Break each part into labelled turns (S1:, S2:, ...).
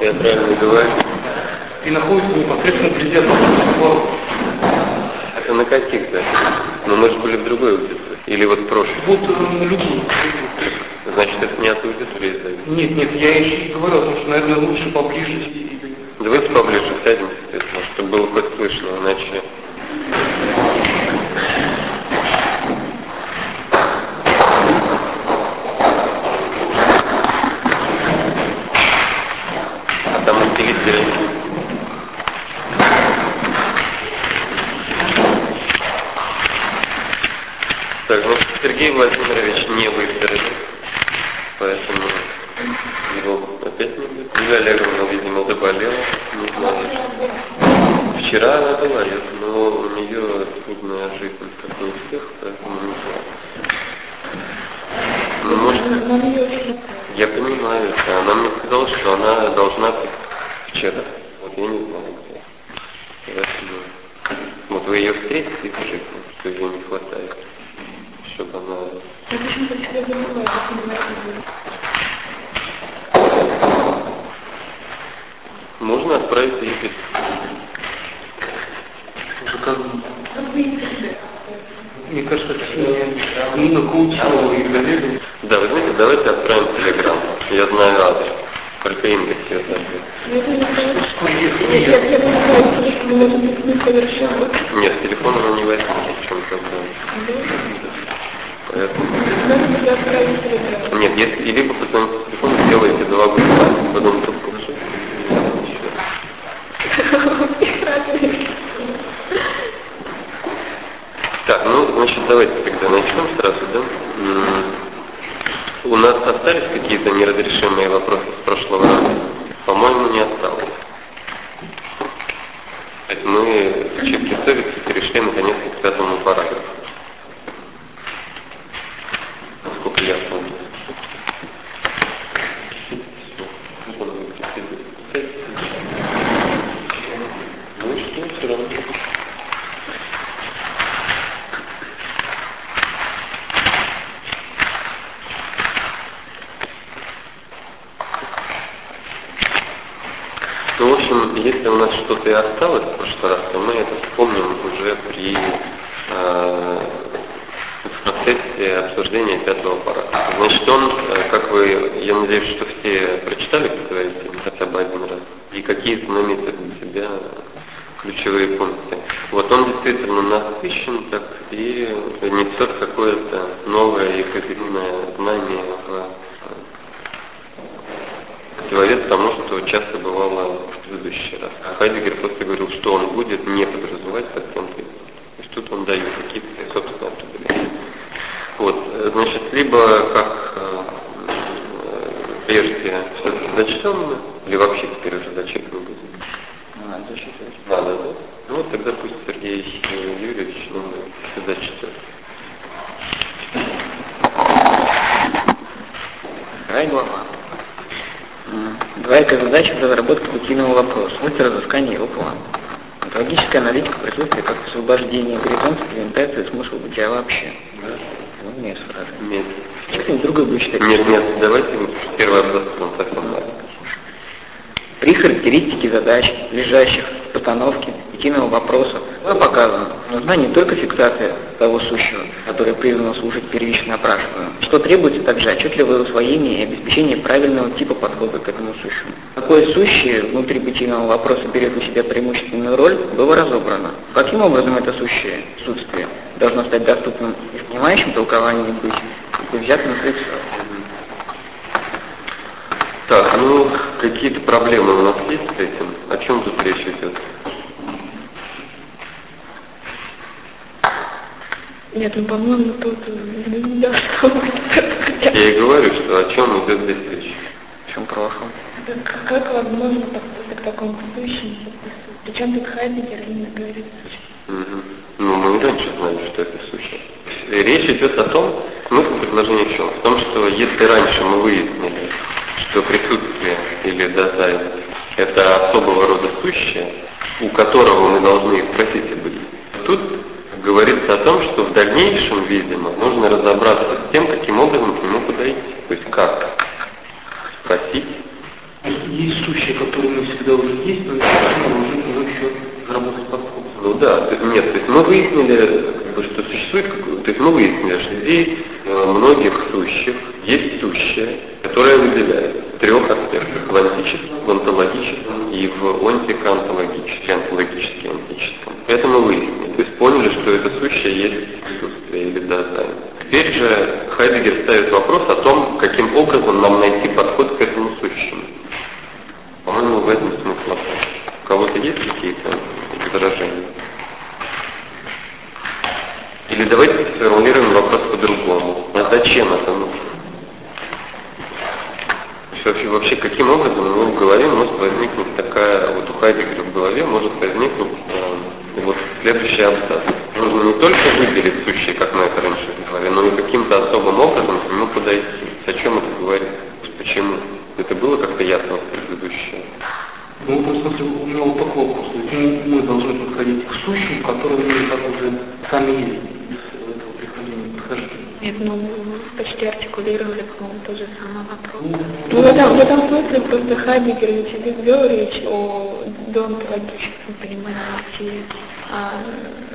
S1: Я правильно говорю?
S2: И находится непосредственно президентом
S1: Это на каких, да? Но мы же были в другой аудитории. Или вот в прошлом.
S2: Вот э, на любую.
S1: Значит, это не от аудитории зависит.
S2: Нет, нет, я еще и говорю о том, что, наверное, лучше поближе. и-
S1: Давайте поближе сядем, соответственно, чтобы было хоть слышно, иначе... А там на телевизоре... Так, значит, Сергей Владимирович не выздоровел, поэтому его опять не будет. Юлия Олеговна, видимо, заболела, не знаю. Вчера она была, я- но у нее трудная жизнь, как и у всех, поэтому не знаю. Ну, может, я понимаю это. Она мне сказала, что она должна быть вчера. Вот я не знаю где. Поэтому... Вот вы ее встретите и скажите, что ее не хватает. Чтобы она...
S3: Я почему-то всегда забываю, как называется.
S1: Можно отправить ее письмо.
S2: Заказано. Мне кажется, это не Нина Кулчева и Галина.
S1: Да, вы знаете, давайте отправим телеграм. Я знаю адрес. Только Инга все знает. Нет, с телефона она не возьмет, в чем проблема. Поэтому... Нет, если и либо позвоните с телефона, сделайте два гудка, потом трубку. Так, ну, значит, давайте тогда начнем сразу, да? У нас остались какие-то неразрешимые вопросы с прошлого раза? По-моему, не осталось. Мы в чистке совести перешли наконец к пятому параграфу. Насколько я помню. Ну и что, все равно. Ну, в общем, если у нас что-то и осталось в прошлый раз, то мы это вспомним уже при э, в процессе обсуждения пятого параграфа. Значит, он, э, как вы, я надеюсь, что все прочитали, говорите, хотя бы один раз, и какие-то наметят для себя ключевые пункты. Вот он действительно насыщен так и несет какое-то новое и позитивное знание в противовес тому, что часто бывало в предыдущий раз. А Хайдегер просто говорил, что он будет не подразумевать совсем то То есть тут он дает какие-то собственные определения. Вот, э, значит, либо как э, э, прежде все-таки зачтем, или вообще теперь уже зачитывать не будем?
S4: Надо зачитывать.
S1: Надо, да? Ну вот тогда пусть Сергей Юрьевич ну, зачитает.
S4: Вторая глава. Два эко-задачи в разработке рутинного вопроса. Это разыскание его плана. Онтологическая аналитика присутствие как освобождение горизонта, презентация смысла бытия вообще. Ну, нет фразы.
S1: Нет.
S4: Что-нибудь другое будет читать?
S1: Нет, нет, давайте первый абзац, он совсем маленький.
S4: При характеристике задач, лежащих в постановке единого вопроса, было показано, нужна не только фиксация того сущего, которое призвано служить первично опрашиваемому, что требуется также отчетливое усвоение и обеспечение правильного типа подхода к этому сущему. Какое сущее внутри бытийного вопроса берет на себя преимущественную роль, было разобрано. Каким образом это сущее, отсутствие, должно стать доступным и в понимающем толковании быть, и взятым лицо.
S1: Так, ну, какие-то проблемы у нас есть с этим? О чем тут речь идет?
S3: Нет, ну, по-моему, тут э, не должно быть.
S1: Я и говорю, что о чем идет здесь речь.
S4: В чем прошлом?
S3: Так Как возможно подходить к такому сущему? Причем тут Хайдегер именно говорит
S1: Мгм. Ну, мы и раньше знали, что это сущее. Речь идет о том, смысл предложения в чем? В том, что если раньше мы выяснили, что присутствие или дозайн – это особого рода сущее, у которого мы должны спросить об этом, тут говорится о том, что в дальнейшем, видимо, нужно разобраться с тем, каким образом к нему подойти. То есть как спросить,
S2: Есть сущие, которые мы всегда уже есть, но мы еще заработать подход.
S1: Ну да, нет, то есть мы выяснили, что существует, то есть мы выяснили, что здесь э, многих сущих есть сущее, которое выделяет трех аспектах, в антическом, в онтологическом и в антикантологическом, антологически антическом. Это мы выяснили, то есть поняли, что это сущее есть присутствие или дозайн. Теперь же Хайдегер ставит вопрос о том, каким образом нам найти подход к этому сущему. По-моему, в этом смысл Кого-то есть какие-то возражения? Или давайте сформулируем вопрос по-другому. А зачем это нужно? Вообще, вообще, каким образом у него в голове может возникнуть такая, вот у Хайдегера в голове может возникнуть э, вот следующий абзац. Нужно не только выделить сущие, как мы это раньше говорили, но и каким-то особым образом к нему подойти. О чем это говорит? Почему? Это было как-то ясно в предыдущем?
S2: Ну, в смысле, у меня вот такой вопрос. То есть мы, мы должны подходить к сущим, которые мы так уже сами есть из этого приходения, прихождения.
S3: Нет, ну, почти артикулировали, по-моему, тот же самый вопрос. Ну, в этом, в этом смысле просто Хайдегер ведь вел речь о деонтологическом понимании бытия. А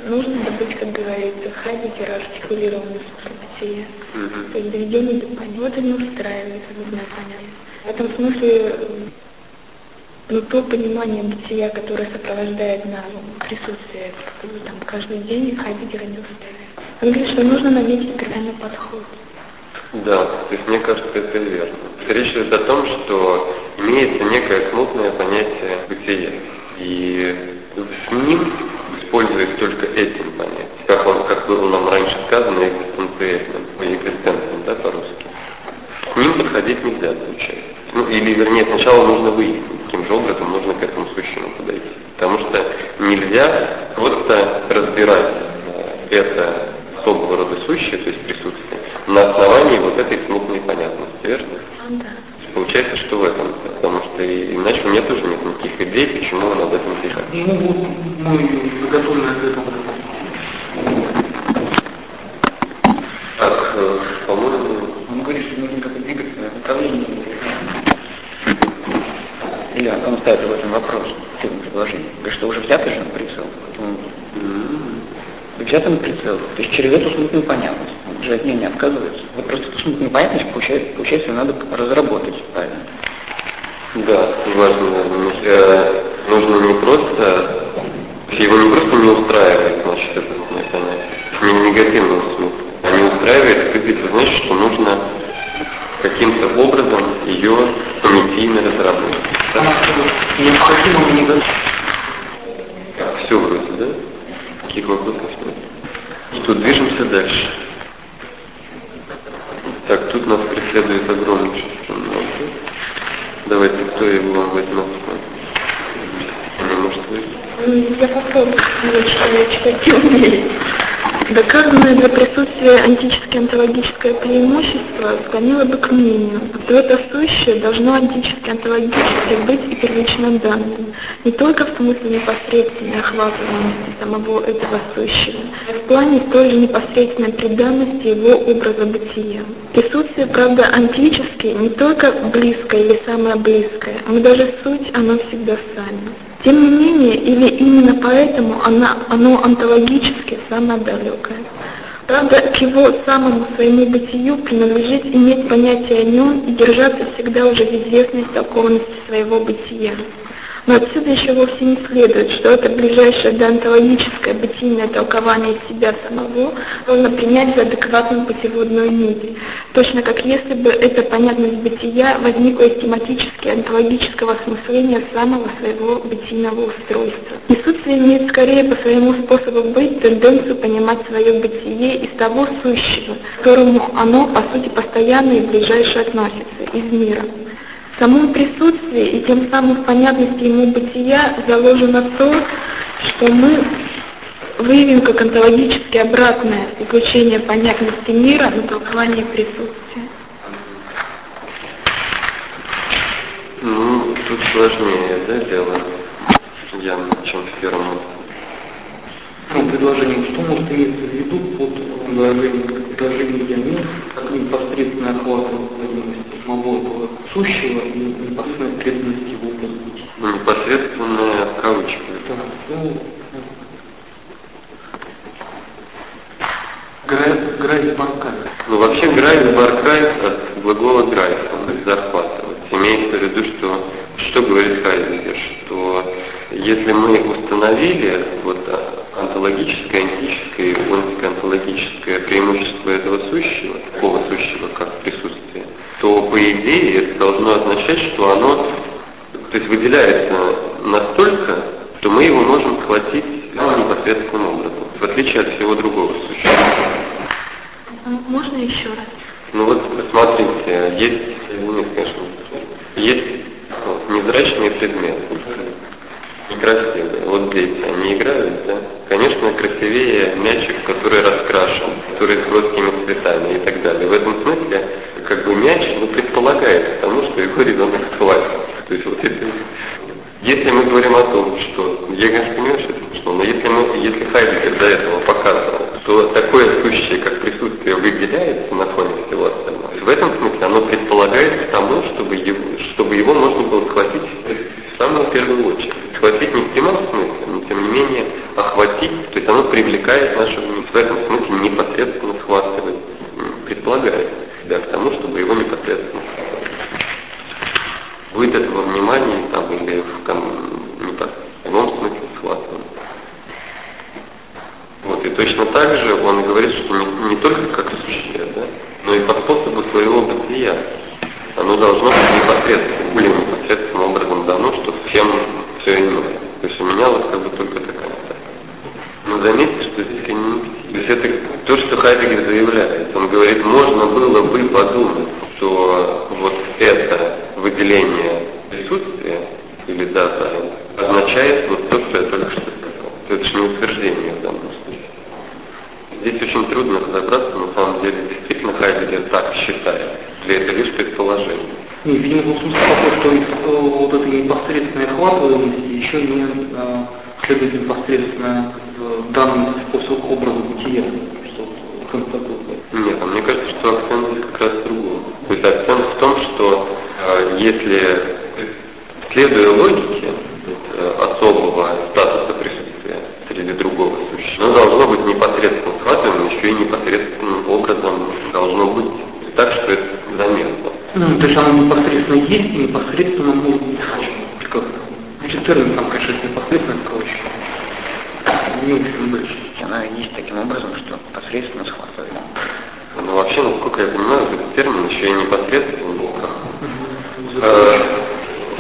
S3: нужно добыть, как говорится, Хайдегер артикулированный способ бытия. То есть доведенный до. Вот и не устраивает, нужно понять. В этом смысле но то понимание бытия, которое сопровождает нам присутствие там, каждый день, не устраивает. Он говорит, что нужно наметить правильный подход.
S1: Да, то есть мне кажется, это верно. Речь идет о том, что имеется некое смутное понятие бытия. И с ним, используясь только этим понятием, как, он, как было нам раньше сказано, экзистенциальным, экзистенцием, да, по-русски, к ним подходить нельзя, получается. Ну, или, вернее, сначала нужно выяснить, каким же образом нужно к этому сущему подойти. Потому что нельзя просто разбирать э, это особого рода сущее, то есть присутствие, на основании вот этой смутной понятности, верно?
S3: Да.
S1: Получается, что в этом, потому что иначе у меня тоже нет никаких идей, почему он об этом пишет.
S2: Ну, вот мы заготовлены ответом.
S1: Так, э, по-моему...
S4: Он говорит, что нужно как-то двигаться в направлении. Или он ставит в этом вопрос, в этом предложении. Говорит, что уже взятый же прицел. Поэтому взятый на прицел. То есть через эту смутную понятность. Он же от нее не отказывается. Вот просто эту смутную понятность, получается, получается надо разработать правильно.
S1: Да, важно. Э, нужно не просто, его не просто не устраивает, значит, это понятие, не в негативном смысле, а не устраивает, это значит, что нужно каким-то образом ее понятийно разработать.
S2: Да? Необходимо мне
S1: Все вроде, да? Каких вопросов нет? Что, движемся дальше. Так, тут нас преследует огромное число много. Давайте, кто его возьмет? Не может выйти.
S3: Я попробую, я читать не умею. Доказанное для присутствия антическое онтологическое преимущество склонило бы к мнению, что это сущее должно антически онтологически быть и первично данным, не только в смысле непосредственной охватываемости самого этого сущего, а в плане той же непосредственной преданности его образа бытия. Присутствие, правда, антически не только близкое или самое близкое, но даже суть оно всегда сами. Тем не менее, или именно поэтому она, оно онтологически самое далекое. Правда, к его самому своему бытию принадлежит иметь понятие о нем и держаться всегда уже в известной истолкованности своего бытия. Но отсюда еще вовсе не следует, что это ближайшее деонтологическое бытийное толкование себя самого нужно принять за адекватную путеводную нить. Точно как если бы эта понятность бытия возникла из тематически онтологического осмысления самого своего бытийного устройства. Присутствие имеет скорее по своему способу быть тенденцию понимать свое бытие из того сущего, к которому оно, по сути, постоянно и ближайше относится, из мира самом присутствии и тем самым в понятности ему бытия заложено то, что мы выявим как онтологически обратное излучение понятности мира на толкование присутствия.
S1: Ну, тут сложнее, да, дело, явно, чем в первом.
S2: Ну, предложение, что может иметься в виду под предложением предложение я нет, как непосредственное охват необходимости самого этого сущего и непосредственной преданности его бытия.
S1: Ну, непосредственная кавычка.
S2: Да, Грайс.
S1: Ну, вообще Грайс Баркайс от глагола Грайс, есть захватывать. Имеется в виду, что, что говорит Хайдегер, что если мы установили вот онтологическое, антическое и онтикоонтологическое преимущество этого сущего, такого сущего, как присутствие, то по идее это должно означать, что оно то есть выделяется настолько, что мы его можем схватить ну, непосредственным образом, в отличие от всего другого существа.
S3: Можно еще раз?
S1: Ну вот посмотрите, есть, нет, конечно, есть вот, незрачные предметы, некрасивые. Вот дети, они играют, да? Конечно, красивее мячик, который раскрашен, который с броскими цветами и так далее. В этом смысле, как бы мяч, ну, предполагает тому, что его ребенок схватит. То есть вот это если мы говорим о том, что, я, конечно, понимаю, что это смешно, но если, мы, если Хайдегер до этого показывал, что такое сущее, как присутствие, выделяется на фоне всего остального, в этом смысле оно предполагается тому, чтобы его, чтобы его можно было схватить в самую первую очередь. Схватить не в прямом смысле, но тем не менее охватить, то есть оно привлекает наше внимание. В этом смысле непосредственно схватывает, предполагает себя к тому, чтобы его непосредственно схватывать будет этого внимания там, или в, в ином смысле схватываем. Вот, и точно так же он говорит, что не, не только как сущее, да, но и по способу своего бытия. Оно должно быть непосредственно, более непосредственным образом дано, что всем все иное. То есть у меня вот как бы только такая. Но заметьте, что здесь они То есть это то, что Хайдегер заявляет. Он говорит, можно было бы подумать, что вот это выделение присутствия или дата означает вот то, что я только что сказал. Это же не утверждение в данном случае. Здесь очень трудно разобраться, на самом деле, действительно Хайдегер так считает. Для этого лишь предположение.
S2: Не, видимо, в смысле такой, что э, вот этой непосредственной охватываемости еще не э, следует непосредственно в данном способ образа бытия, что такой.
S1: Нет, а мне кажется, что акцент здесь как раз в другом. То есть акцент в том, что э, если, следуя логике э, особого статуса присутствия среди другого существа, оно должно быть непосредственно схватываем, еще и непосредственным образом должно быть так, что это заметно.
S2: Ну, то есть оно непосредственно есть и непосредственно может быть как-то. Значит, термин там, конечно, непосредственно проще. Не очень дальше.
S4: Она есть таким образом, что посредственно схватывает.
S1: Ну, вообще, насколько я понимаю, этот термин еще и непосредственно был как э,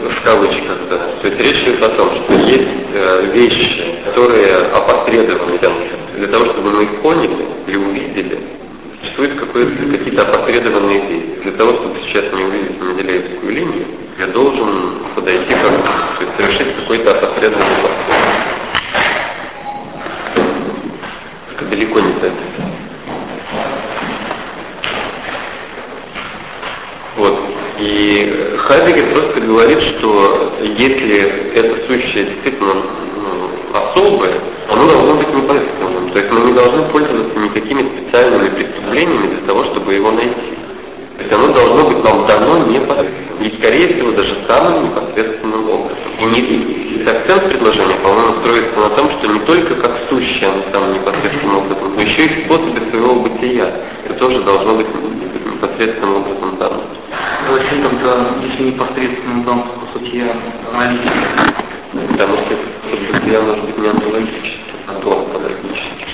S1: в кавычках, да. То есть речь идет о том, что есть э, вещи, которые опосредованы для того, чтобы мы их поняли или увидели, существуют какие-то опосредованные действия. Для того, чтобы сейчас не увидеть Менделеевскую линию, я должен подойти как то есть совершить какой-то опосредованный поступок. Это далеко не так. Вот. И Хайдегер просто говорит, что если это сущее действительно ну, особое, оно должно быть непосредственным. То есть мы не должны пользоваться никакими специальными преступлениями для того, чтобы его найти. То есть оно должно быть нам дано непосредственно. И, скорее всего, даже самым непосредственным образом. И, не, и акцент предложения, по-моему, строится на том, что не только как сущее оно самым непосредственным образом, но еще и в способе своего бытия. Это тоже должно быть непосредственным образом дано.
S2: Зачем тогда, если непосредственно дан способ бытия аналитики?
S1: Потому что бытия может быть не онтологический, а доонтологический.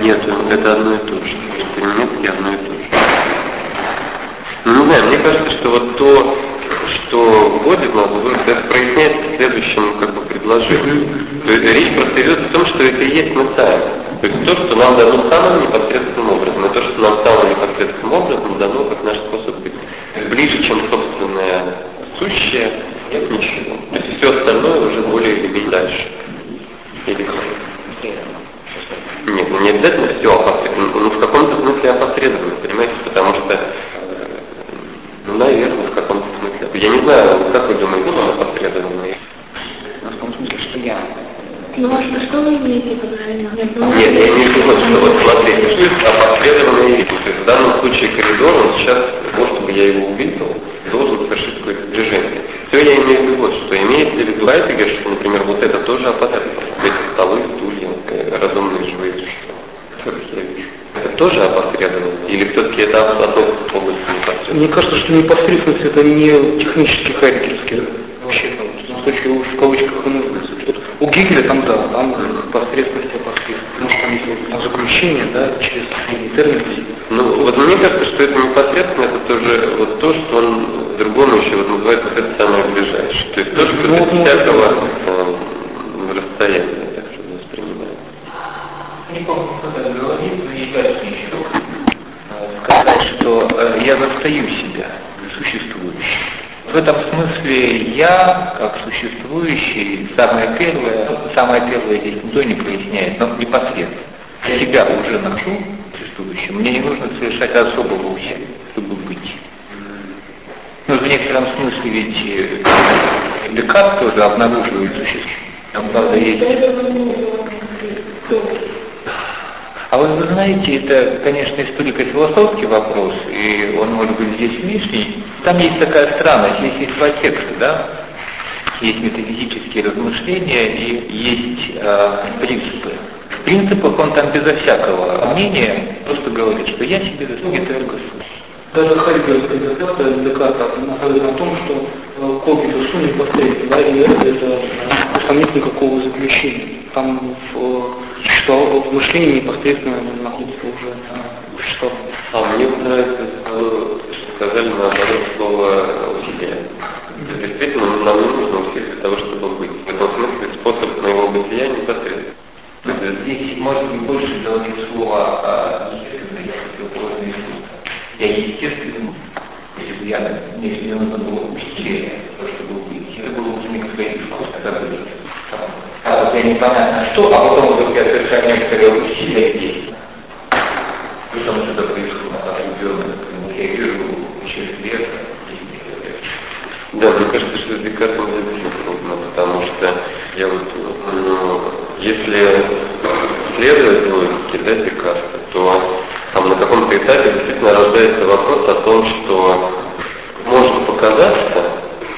S1: Нет, это одно и то же. По-немецки одно и то же. Ну, не знаю, мне кажется, что вот то, что вводит нас, это проясняется следующим как бы предложением. То есть речь просто идет о том, что это и есть мы сами. То есть то, что нам дано самым непосредственным образом, и то, что нам самым непосредственным образом дано как наш способ быть. Ближе, чем собственное сущее, нет ничего. То есть все остальное уже более или менее дальше. Или как? Нет, ну не обязательно все опосредованно, ну в каком-то смысле опосредованно, понимаете, потому что, ну, наверное, в каком-то смысле. Я не знаю, как вы думаете, он опосредованно?
S4: Ну, в том смысле, что я
S3: Ну а что, что вы имеете под районом?
S1: Нет, я имею в виду, что вот смотрите, суть опосредованная вид. То есть в данном случае коридор, он сейчас, того, чтобы я его увидел, должен совершить какое-то движение. Я имею в виду вот, что имеется в виду Айпегер, что, например, вот это тоже опосредованно. Эти столы, стулья, э, разумные живые существа, которых я вижу. Это тоже опосредованно? Или все-таки это относится к области непосредственно?
S2: Мне кажется, что непосредственность это не технический хайдгерский вообще, ну, в случае в кавычках выносится. Что у Гегеля там да, там посредственность и посредственность. Потому что там есть вот заключение, да, через термин.
S1: Ну, вот мне кажется, что это непосредственно, это тоже вот то, что он другому еще вот называется вот это самое ближайшее. То есть то, что
S2: Ну,
S1: без
S2: может,
S1: всякого э, расстояния, так что воспринимает.
S5: Сказать, что э, я застаю себя существующим. В этом смысле я, как существующий, самое первое, самое первое здесь никто не проясняет, но непосредственно. Я себя уже нахожу существующим, мне не нужно совершать особого усилия, чтобы быть. Ну, в некотором смысле ведь э, Декарт тоже обнаруживает существо. Там, правда, есть а вот вы знаете, это, конечно, историко-философский вопрос, и он может быть здесь лишний. Там есть такая странность, здесь есть два текста, да? Есть метафизические размышления и есть э, принципы. В принципах он там безо всякого мнения просто говорит, что я себе заслуги эрго сум.
S2: Даже хайдгерская доктрина Декарта находится на том, что э, когито сум непосредственно, да, и это, это э, там нет никакого заключения. Там в, э, существо- в мышлении непосредственно находится уже существование.
S1: А мне нравится, что сказали наоборот слово усилие. Действительно, нам не нужно усилие для того, чтобы быть. В этом смысле способ моего бытия непосредственно.
S5: Здесь может быть больше говорит слово а, естественное, я противоположное искусство. Я естественный, если бы я, если мне нужно было усилие, то, чтобы быть, это было уже некоторое искусство, когда бы а вот я непонятно что, а потом вдруг я совершаю некоторые усилия действия. Потому что это происходит определенно, я вижу через лет,
S1: Да, мне кажется, что с Декартом действительно трудно, потому что я вот, ну, если следовать логике, да, Декарта, то там на каком-то этапе действительно рождается вопрос о том, что может показаться,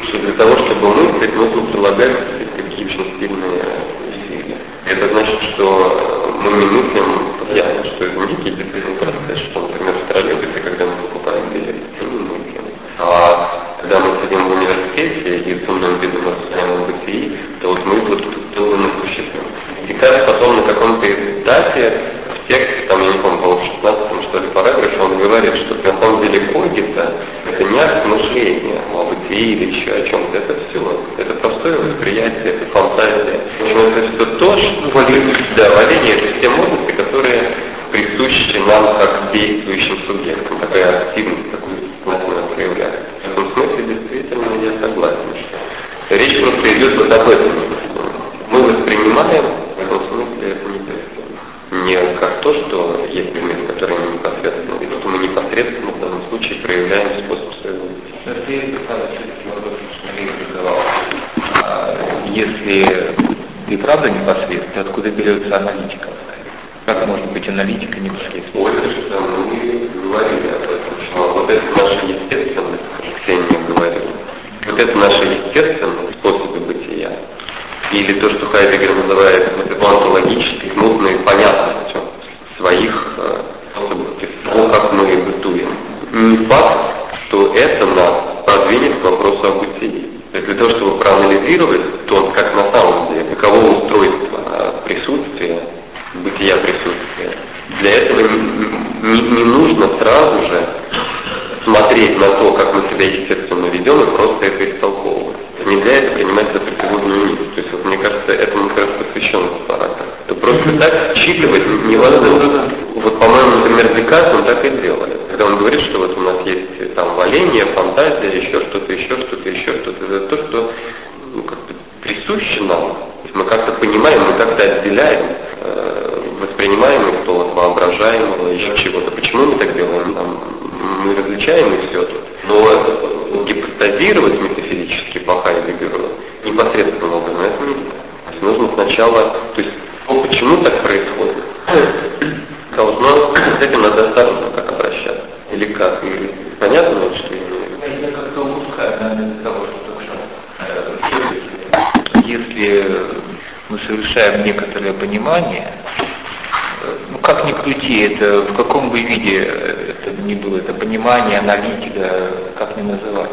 S1: что для того, чтобы мыслить, нужно прилагать такие очень сильные усилия. Это значит, что мы не мыслим постоянно, что это некий действительно процесс, что, например, в троллейбусе, когда мы покупаем билет, мы мыслим. А когда мы сидим в университете и с умным видом рассуждаем о бытии, то вот мы вот созданы существуем. И как потом на каком-то этапе в тексте, там, я не помню, в 16 что ли параграфе, он говорит, что на самом деле когита это не акт мышления о бытии или еще о чем-то, это все. Это простое восприятие, это фантазия. Но это все то, что... Да, валение это все модности, которые присущи нам как действующим субъектам, такая активность, такую сознательно проявляется. В этом смысле действительно я согласен, что речь просто идет вот об этом. Мы воспринимаем, в этом смысле не не как то, что есть предмет, который мы непосредственно что мы непосредственно в данном случае проявляем способ своего бытия.
S5: Если ты правда непосредственно, откуда берется аналитика? Как может быть аналитика непосредственно?
S1: Ольга, что мы говорили об этом, что вот это наша естественность, как Ксения говорила, вот это наша естественность, способы бытия, или то, что Хайдегер называет онтологической смутной понятностью своих э, способов, того, как мы бытуем. Не факт, что это нас продвинет к вопросу о бытии. То есть для того, чтобы проанализировать то, как на самом деле, каково устройство э, присутствия, бытия присутствия, для этого не- не нужно сразу же смотреть на то, как мы себя естественно ведем, и просто это истолковывать. Не для этого принимать за противоположную нить. То есть, вот, мне кажется, этому как раз посвящен параграф. Это просто так считывать невозможно. Вот, по-моему, например, Декарт он так и делает. Когда он говорит, что вот у нас есть там валение, фантазия, еще что-то, еще что-то, еще что-то. Это то, что ну, как-то присуще нам. То мы как-то понимаем, мы как-то отделяем э, воспринимаемое что от воображаемого, еще чего-то. Почему мы так делаем? Там, мы различаем и все тут. Но э, гипостазировать метафизически по Хайдегеру непосредственно образом нельзя. нужно сначала, то есть ну, почему так происходит? Ну, с этим надо осторожно как обращаться. Или как? Или понятно, что я
S5: Я как-то что. Если мы совершаем некоторое понимание, ну как ни крути, это в каком бы виде это ни было, это понимание, аналитика, как ни называть.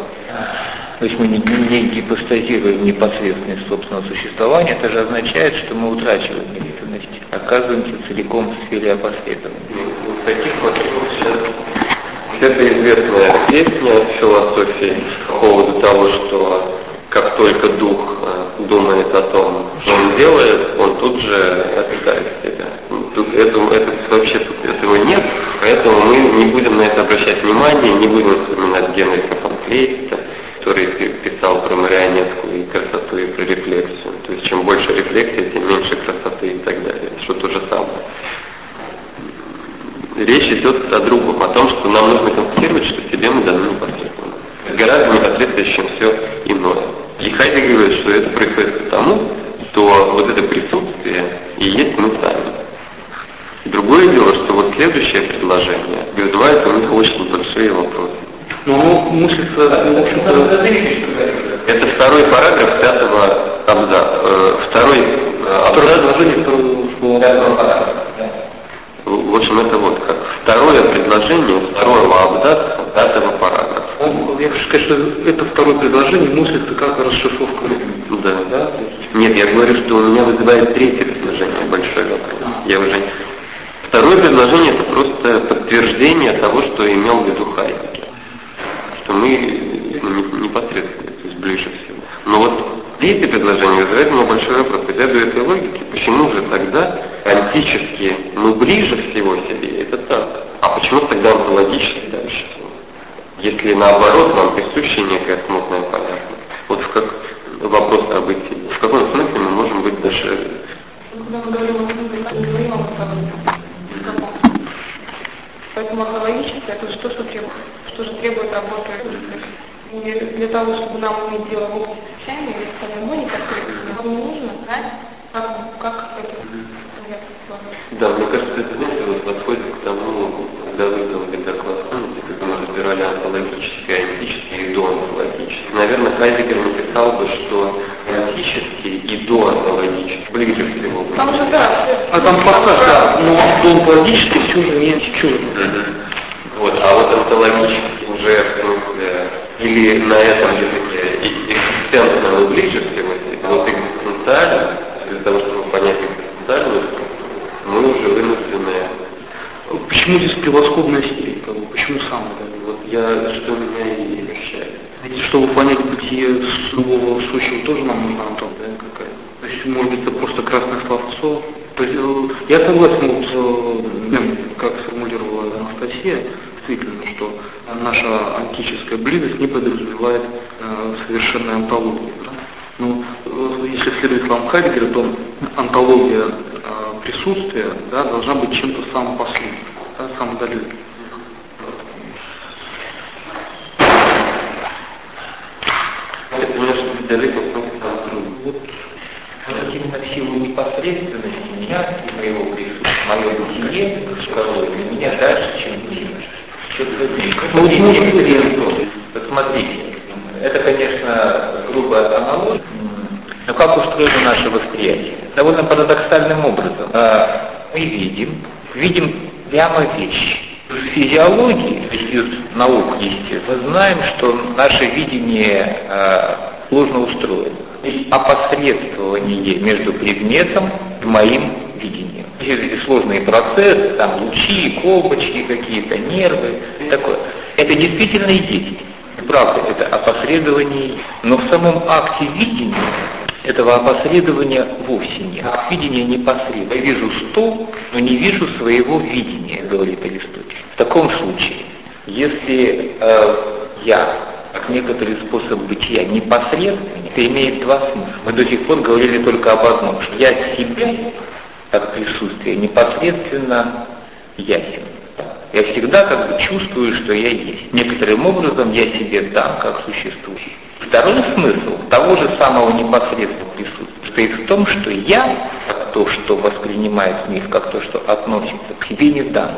S5: То есть мы не, не гипостазируем непосредственное собственное существование, это же означает, что мы утрачиваем невидимость, оказываемся целиком в сфере опосредования.
S1: Ну, таких вопросов сейчас это известная песня философии по поводу того, что как только дух э, думает о том, что он делает, он тут же отрекает себя. Тут этому, это, вообще тут этого нет, поэтому мы не будем на это обращать внимание, не будем вспоминать Генриха фон Клейста, который писал про марионетку и красоту и про рефлексию. То есть чем больше рефлексии, тем меньше красоты и так далее. Что то же самое. Речь идет о другом, о том, что нам нужно констатировать, что себе мы даны непосредственно. Гораздо непосредственно, чем все иное. И Хайдегер говорит, что это происходит потому, что вот это присутствие и есть мы сами. Другое дело, что вот следующее предложение вызывает у них очень большие вопросы.
S2: Но оно мыслится, в общем-то...
S1: Это второй параграф пятого абзаца. Э, второй э, абзац...
S2: предложение второго параграфа.
S1: В общем, это вот как второе предложение второго абзаца пятого параграфа.
S2: Он, я хочу сказать, что это второе предложение мыслится как расшифровка.
S1: Да. да? Нет, я говорю, что у меня вызывает третье предложение большой вопрос. Я уже... Второе предложение это просто подтверждение того, что имел в виду Хайдегер. Что мы непосредственно, то есть ближе всего. Но вот Третье предложение вызывает у меня большой вопрос. Исследуя этой логики, почему же тогда антически мы ближе всего себе? Это так. А почему тогда онтологически дальше? Если наоборот нам присуща некая смутная понятность. Вот в как вопрос о бытии. В каком смысле мы можем быть
S3: о Поэтому онтологически это что, что требует, что же требует работы и для того, чтобы нам уметь дело в области случайной или самому непосредственно, нам нужно знать, как, как это
S1: да, мне кажется, это, знаете, вот подходит к тому, когда вы делали доклад, помните, когда мы разбирали онтологическое, антическое и доонтологическое. Наверное, Хайдегер написал бы, что антический и доонтологический ближе всего.
S3: Там же, да.
S2: А там похож, да, но доонтологический все же не чуждо.
S1: Вот, а вот онтологический уже в смысле, или на этом языке экзистентно всего, вот экзистенциально, для того, чтобы понять экзистенциальную мы уже вынуждены
S2: Почему здесь превосходная степень? Почему сам?
S1: Вот я, что меня и вещает.
S2: Ведь чтобы понять бытие любого сущего, тоже нам нужна Антон, да, какая То есть, может быть, это просто красное словцо. То есть, э, я согласен вот с тем, как сформулировала Анастасия, действительно, что наша антическая близость не подразумевает э, совершенной антологии. Да? Ну, э, если следовать словам Хайдегера, то антология э, присутствия да, должна быть чем-то самым последним, да, самым далеким.
S1: Это немножко далеко,
S5: вот именно в силу непосредственности меня и моего присутствия, мое бытие второе для меня дальше, чем вы. Посмотрите, это, конечно, грубая аналогия, но как устроено наше восприятие? Довольно парадоксальным образом. А, мы видим, видим прямо вещи. Из физиологии, из наук, естественно, мы знаем, что наше видение э, сложно устроено. Есть опосредствование между предметом и моим видением. Эти сложные процессы, там лучи, колбочки какие-то, нервы, такое. Это действительно и есть. Правда, это опосредование, но в самом акте видения этого опосредования вовсе нет. Видение непосредственно. Я вижу стол, но не вижу своего видения, говорит Аристотель. В таком случае, если э, я, как некоторый способ бытия, непосредственный, это имеет два смысла. Мы до сих пор говорили только об одном, что я себя, как присутствие, непосредственно ясен. Я всегда как бы чувствую, что я есть. Некоторым образом я себе дам как существующий. Второй смысл того же самого непосредственного присутствия состоит в том, что я, как то, что воспринимает мир, как то, что относится к себе, не дан.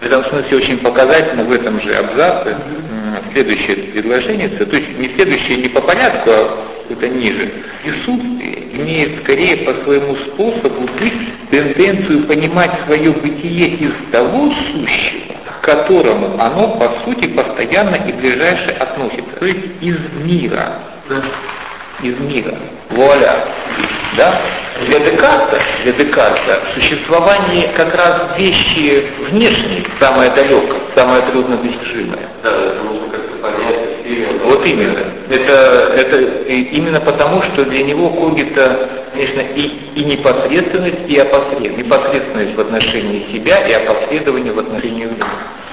S5: В этом смысле очень показательно в этом же абзаце следующее предложение, то есть не следующее не по порядку, а это ниже. Присутствие имеет скорее по своему способу тенденцию понимать свое бытие из того сущего, к которому оно по сути постоянно и ближайше относится, то есть из мира. Из мира. Вуаля. Да? Для Декарта, для Декарта существование как раз вещи внешние, самое далекое, самое труднодостижимое.
S1: Да, это нужно как-то понять.
S5: Вот именно. Это, это именно потому, что для него Когита, конечно, и, и непосредственность, и опосредованность. Непосредственность в отношении себя и опосредование в отношении мира.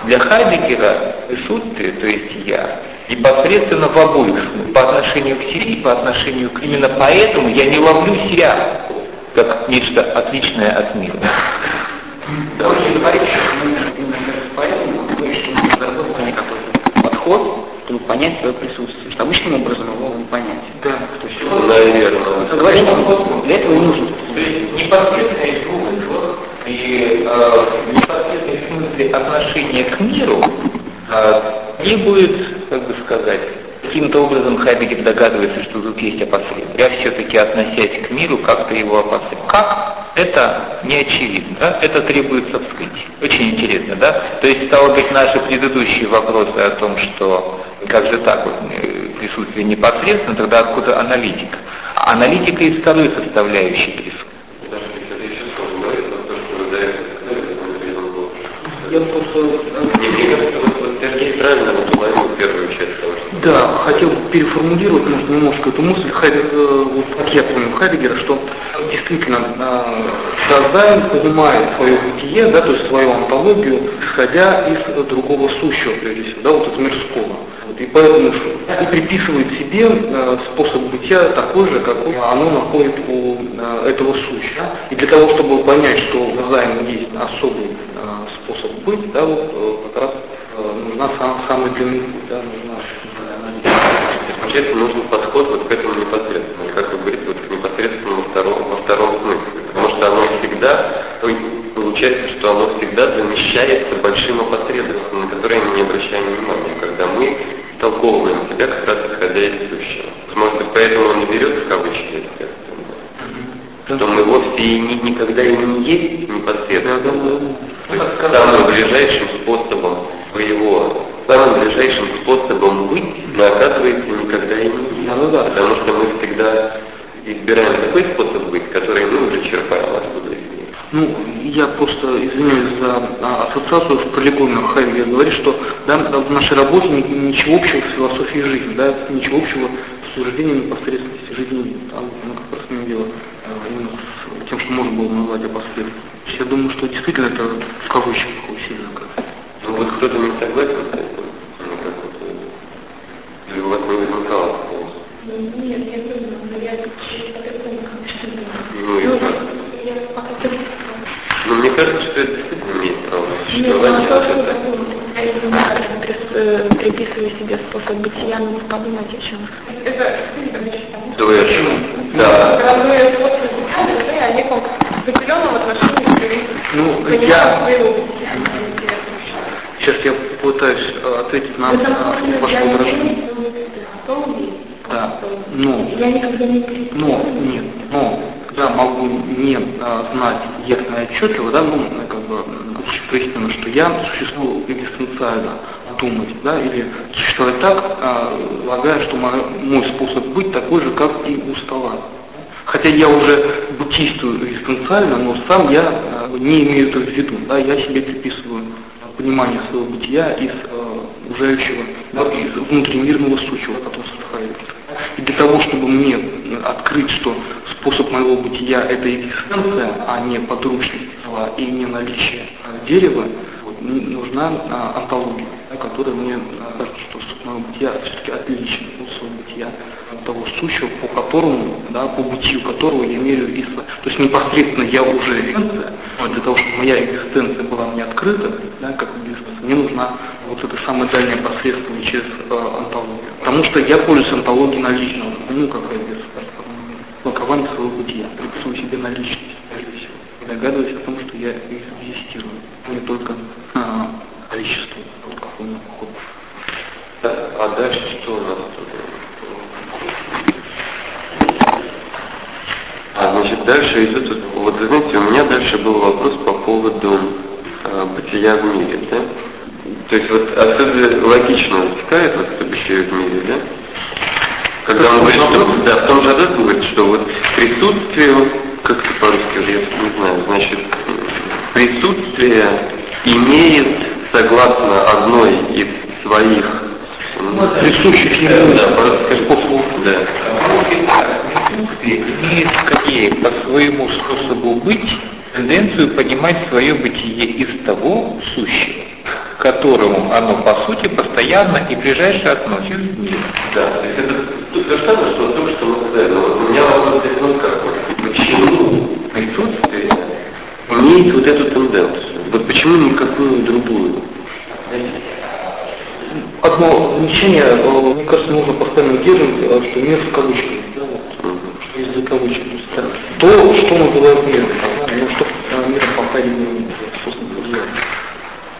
S5: Для Хайдегера присутствие, то есть я, непосредственно в обоих по отношению к себе и по отношению к именно поэтому я не ловлю себя как нечто отличное от мира.
S4: Да, очень поэтому подход, чтобы понять свое присутствие. Обычным образом его понять.
S2: Да.
S4: То есть. Говорить для этого и нужно.
S5: То есть непосредственность двух и э, непосредственность в смысле отношения к миру э, требует, как бы сказать, каким-то образом Хайдегер догадывается, что тут есть опосредование. Я все-таки, относясь к миру, как-то его опосредую. Как? Это не очевидно. Да? Это требуется вскрытия. Очень интересно, да? То есть, стало быть, наши предыдущие вопросы о том, что как же так вот, э, присутствие непосредственно, тогда откуда аналитика? Аналитика из второй составляющей присутствия.
S2: Я просто...
S1: Мне кажется, вот, вот Сергей правильно вот уловил первую часть того, что...
S2: Да, хотел переформулировать, может, немножко эту мысль, Хайдеггер, э, вот как я понял Хайдеггера, что действительно э, Dasein понимает свое бытие, да, то есть свою онтологию, исходя из другого сущего, прежде всего, да, вот из мирского. И поэтому и приписывает себе э, способ бытия такой же, какой оно находит у э, этого сущего. И для того, чтобы понять, что у Дазайна есть особый э, способ быть, да, вот как раз нужна сам, самый длинный путь, да, нужна
S1: Получается, нужен подход вот к этому непосредственно, как вы говорите, вот к непосредственному второму, во втором смысле. Потому что оно всегда, получается, что оно всегда замещается большим опосредованием, на которое мы не обращаем внимания, когда мы толковываем себя как раз исходя из сущего. Может быть, поэтому он не берет в кавычки это что мы вовсе и ни, никогда и не есть непосредственно. То есть самым ближайшим способом своего, самым ближайшим способом быть, но оказывается никогда и не есть.
S2: Ну, да.
S1: Потому что мы всегда избираем такой способ быть, который мы уже черпаем оттуда.
S2: Ну, я просто извиняюсь за а, ассоциацию с полигоном Хайгер говорит, что да, в нашей работе ни- ничего общего с философией жизни, да, ничего общего с утверждением непосредственности жизни. А вот мы как раз имеем дело а, именно с тем, что можно было назвать опосредственностью. Я думаю, что действительно это в кавычках усиленно как
S1: Ну вот кто-то не согласен с этим, ну как вот, э, или у вас не возникало такого?
S3: Нет, я думаю, но я
S1: Ну и
S3: Ну,
S1: Ну мне кажется, что это действительно имеет право
S3: Нет,
S1: существование.
S3: ну,
S1: вот
S3: то,
S1: это.
S3: что я извиняюсь, прис- э, приписываю себе способ бытия, но подумать о чем. Это
S1: То есть, да.
S3: Родные способы бытия, они как в определенном отношении
S2: Ну, я-. Сейчас я попытаюсь э, ответить на
S3: В этом смысле
S2: ваше
S3: я не
S2: возражение.
S3: имею готовы.
S2: Да, ну,
S3: Я никогда не
S2: Но, нет, но я могу не а, знать ясно и отчетливо, да, ну, э, как бы, прояснено, что я существую экзистенциально думать, да, или существовать так, а, полагая, что мой, мой способ быть такой же, как и у стола. Хотя я уже бытийствую экзистенциально, но сам я а, не имею это в виду, да, я себе приписываю а, понимание своего бытия из а, окружающего, да, из внутримирного сущего, который содержит. И для того, чтобы мне э, открыть, что способ моего бытия – это экзистенция, а не подручность и не наличие дерева, вот, нужна а, онтология, да, которая мне э, кажется, что способ моего бытия все-таки отличен от своего бытия того сущего, по которому, да, по бытию которого я меряю и То есть непосредственно я уже экзистенция, но для того, чтобы моя экзистенция была мне открыта, да, как экзистенция, мне нужна вот эта самая дальняя посредственность через э, онтологию. Потому что я пользуюсь онтологией наличного, ну, как без толкование своего бытия, приписываю себе наличность, прежде всего. И догадываюсь о том, что я экзистирую, не только а, количество, вот какой у меня поход.
S1: А дальше что у нас тут? А, значит, дальше идет, вот вы знаете, у меня дальше был вопрос по поводу э, бытия в мире, да? То есть вот отсюда логично вытекает вот это бытие в мире, да? Когда он говорит, что, да, в том же Адат говорит, что вот присутствие, как это по-русски уже, я не знаю, значит, присутствие имеет, согласно одной из своих
S2: присущих
S1: ему, да, просто скажи, да.
S5: Присутствие имеет скорее по своему способу быть тенденцию понимать свое бытие из того сущего, к которому оно по сути постоянно и ближайше относится в мире.
S1: Да, то есть это то же самое, что то, что мы сказали. Вот у меня вопрос здесь ну как, почему присутствие имеет вот эту тенденцию? Вот почему никакую другую?
S2: Одно замечание, э, мне кажется, нужно постоянно удерживать, что мир в кавычках, да, вот, что есть за кавычки. То, что называют миром, э, не называют.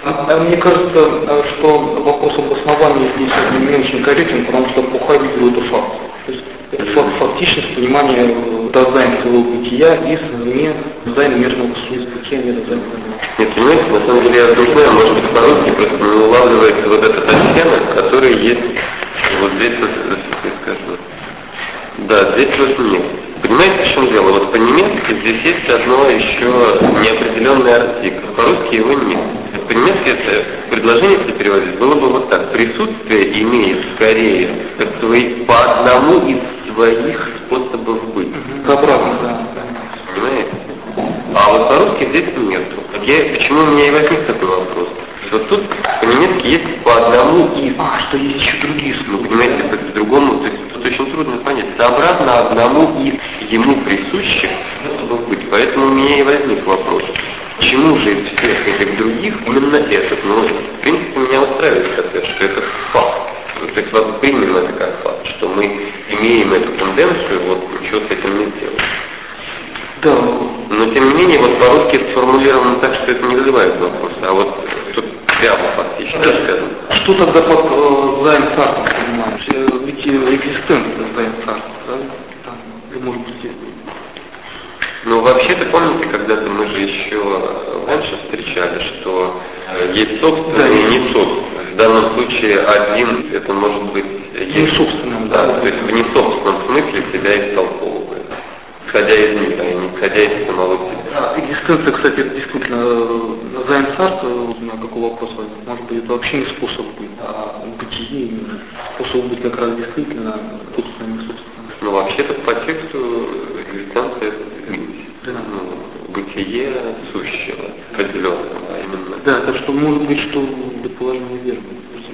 S2: А Мне кажется, э, что вопрос обоснования здесь не очень корректен, потому что Пуха видел эту факт. То есть это факт, фактичность понимания дизайна своего бытия извне дизайна мирного бытия, не дизайна
S1: Нет, понимаете, на самом деле я думаю, может быть по-русски просто не улавливается вот этот оттенок, который есть вот здесь вот, скажу. Да, здесь вот нет. Понимаете, в чем дело? Вот по-немецки здесь есть одно еще неопределенный артикль. По-русски его нет. По-немецки это предложение, если переводить, было бы вот так. Присутствие имеет скорее как свои, по одному из своих способов быть.
S2: Обратно, да.
S1: Понимаете? А вот по-русски здесь нету. Я, почему у меня и возник такой вопрос? Вот тут по-немецки есть по одному из.
S2: А, что есть еще другие
S1: Ну, понимаете, по-другому, то есть тут очень трудно понять. Сообразно одному из ему присущих способов быть. Поэтому у меня и возник вопрос. Почему же из всех этих других именно этот? Ну, в принципе, меня устраивает ответ, что это факт. То есть вот примем это как факт, что мы имеем эту тенденцию, вот ничего с этим не делать.
S2: Да.
S1: Но тем не менее, вот по-русски сформулировано так, что это не вызывает вопроса, а вот тут прямо фактически да. сказано.
S2: Что тогда под э, Зайнцартом понимаешь? Э, ведь э, экзистенция Зайнцарта, да? Там, или может быть
S1: ну, вообще-то, помните, когда-то мы же еще раньше встречали, что есть собственное да, и не собственное. В данном случае один, это может быть...
S2: Не собственным,
S1: да. да. То есть в несобственном смысле себя истолковывает исходя из мира, а не исходя из самого себя.
S2: Экзистенция, кстати, это действительно Зайнцарт, на какой вопрос может быть, это вообще не способ быть, а бытие, способ быть как раз действительно собственно, не собственно.
S1: Ну, вообще-то по тексту экзистенция это быть. Да. Ну, бытие сущего, определенного, а именно.
S2: Да, так что может быть, что предположение верно.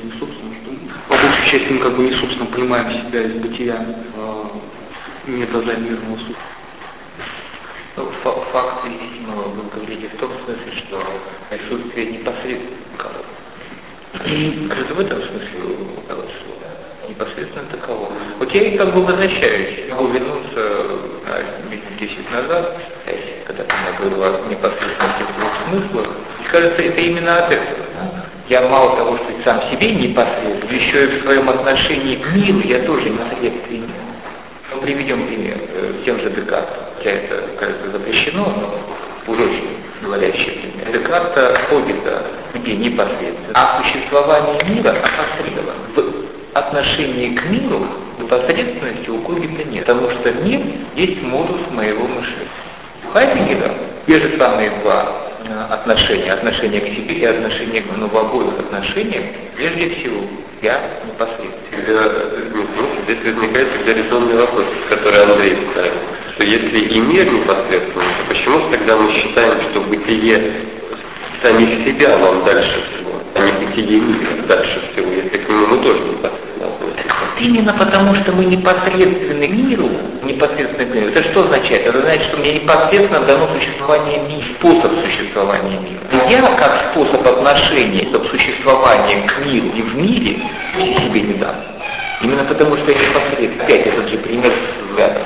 S2: Не собственно, что по большей части мы как бы не собственно понимаем себя из бытия а, метазомерного сущего.
S5: Ну, факт вы говорите в том смысле, что отсутствие непосредственно в этом смысле слово. Непосредственно таково. Вот я и как бы возвращаюсь, могу вернуться на месяц 10 назад, когда мне говорил о непосредственности в двух смыслах. И кажется, это именно от этого. Я мало того, что сам себе непосредственно, еще и в своем отношении к миру я тоже непосредственный. Ну, приведем пример. Э, тем же Декартом. Хотя это, кажется, запрещено, но уже очень говорящий пример. Декарта ходит где непосредственно. А существование мира опосредовано. В отношении к миру непосредственности у Когита нет. Потому что мир есть модус моего мышления. У Хайдегера те же самые два э, отношения, отношение к себе и отношение к, ну, в обоих отношениях, прежде всего, я непосредственно.
S1: Здесь возникает всегда резонный вопрос, который Андрей ставил, что если и мир непосредственно, то почему тогда мы считаем, что бытие самих себя нам дальше всего, а не бытие мира дальше всего, если к нему мы тоже непосредственно относимся?
S5: Именно потому, что мы непосредственны миру, непосредственны к миру. Это что означает? Это значит, что мне непосредственно дано существование мира, способ существования мира. Я как способ отношения, способ существования к миру и в мире себе не дам. Именно потому, что я непосредственно, опять этот же пример взгляда.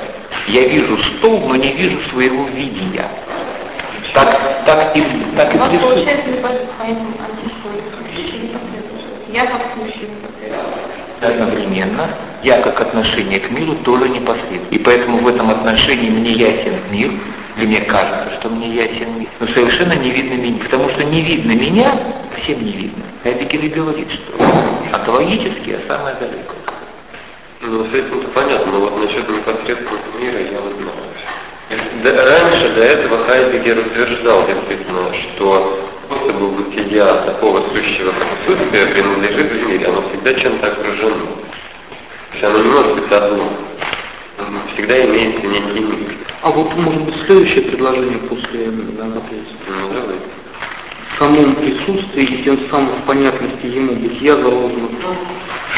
S5: Я вижу стол, но не вижу своего видения. Так, так и, так и присутствует.
S3: получается непосредственно антисущий Я как сущий
S5: Одновременно я как отношение к миру тоже непосредственно. И поэтому в этом отношении мне ясен мир, или мне кажется, что мне ясен мир, но совершенно не видно меня, потому что не видно меня, всем не видно. Эпикер и говорит, что онтологически я самое далеко.
S1: Ну, с этим-то понятно, но вот насчет непосредственного мира я вот знаю. Да, раньше до этого Хайдегер утверждал действительно, что способу бытия такого сущего присутствия принадлежит в мире, оно всегда чем-то окружено. То есть оно не может быть одно. Всегда имеется некий мир.
S2: А вот может быть следующее предложение после данного ответа.
S1: Ну, давай.
S2: В самом присутствии и тем самым в понятности ему бытия заложено то,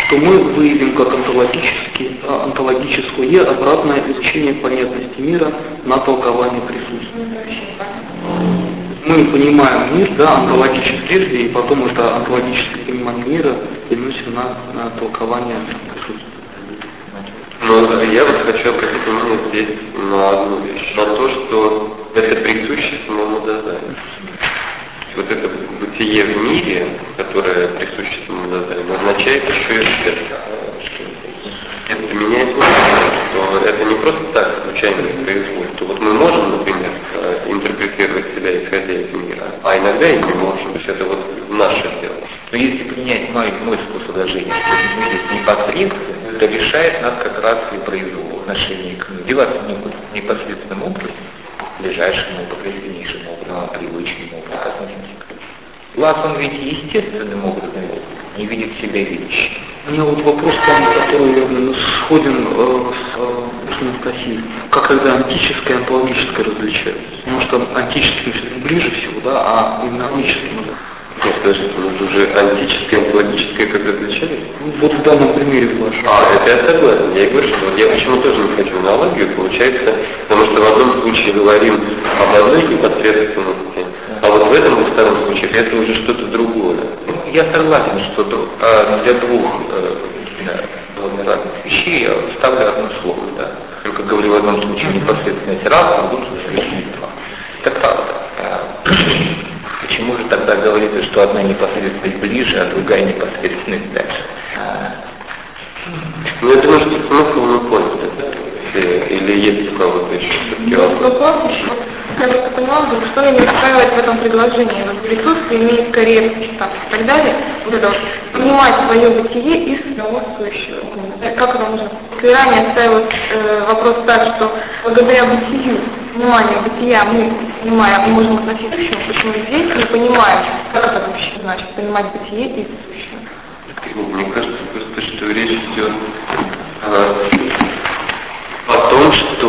S2: что мы выявим как а, онтологическое обратное изучение понятности мира на толкование присутствия. Мы понимаем мир, да, онтологически прежде, и потом это онтологическое понимание мира переносим на, на толкование присутствия.
S1: Но я вот хочу обратить внимание здесь на одну вещь, на то, что это присуще самому Дазаю. Вот это бытие в мире, которое присуще самому означает еще и это, это меняет логику, что это не просто так случайно происходит. То вот мы можем, например, э, интерпретировать себя исходя из мира, а иногда и не можем. То есть это вот наше дело.
S5: Но если принять мой, мой способ выражения, что мир есть непосредственно, это лишает нас как раз и произвола в отношении к миру. Деваться непосредственным образом, ближайшим образом, сильнейшим образом, привычным образом. Глаз, он ведь естественным образом не видит себя видящим.
S2: У меня вот вопрос который сходен э, с э, Анастасией. Как когда антическое и онтологическое различаются? Потому что антическим все-таки ближе всего, да, а именно да.
S1: Нет, подождите, ну это уже антическое, онтологическое как различались?
S2: Ну, Вот в данном примере вашем.
S1: А, это я согласен. Я и говорю, что вот я почему тоже не хочу аналогию, получается, потому что в одном случае говорим об одной непосредственности, а вот в этом, во втором случае, это уже что-то другое.
S5: Я согласен, что а, для двух э, довольно разных вещей я ставлю одно слово, да. Только говорю в одном случае непосредственность раз, а в другом случае два. Это правда. А, Почему же тогда говорится, что одна непосредственность ближе, а другая непосредственность дальше?
S1: Что смысл мы поняли, да? Или, есть у кого-то еще все-таки
S3: Вот
S1: вопрос?
S3: поняла, вдруг, что меня не устраивает в этом предложении. Вот присутствие имеет там, и так далее. Вот это вот, понимать свое бытие из самого сущего. Как это можно? Ранее ставилось э, вопрос так, что благодаря бытию, пониманию бытия мы, понимая, мы можем относиться к сущему, почему здесь не понимаем, как это вообще значит, понимать бытие из сущего.
S1: Ну, Мне кажется просто, что речь идет а, о том, что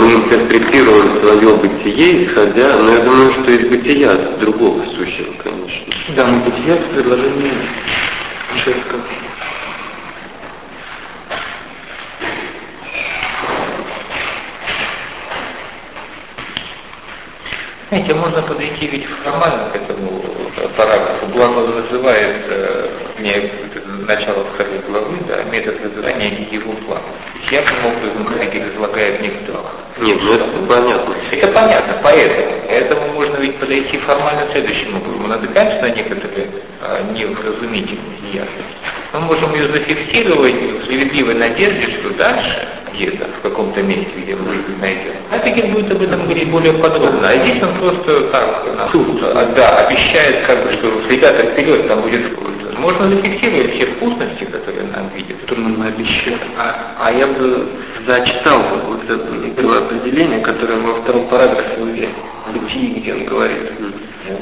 S1: мы интерпретируем свое бытие, исходя, но я думаю, что из бытия другого сущего, конечно.
S2: Да, но бытия в предложении Шевка.
S5: Знаете, можно подойти ведь формально к этому параграфу. Он называет э, мне это начало второй главы, да, метод называния его плана. Явным образом Хайгель излагает двух.
S1: Нет, ну это понятно.
S5: Это понятно, поэтому. Поэтому можно ведь подойти формально следующим образом. Мы натыкаемся на некоторые а, невразумительные неясности. Мы можем ее зафиксировать в справедливой надежде, что дальше, где-то, в каком-то месте, где мы их найдем, Хайгель будет об этом говорить более подробно. А здесь он просто так, а, да, обещает, как бы, что ребята вперед, там будет вкусно. Можно зафиксировать все вкусности, которые нам видят.
S2: который нам обещали.
S6: А, а я бы зачитал вот это первое определение, которое во втором параграфе уже бытие, где он говорит.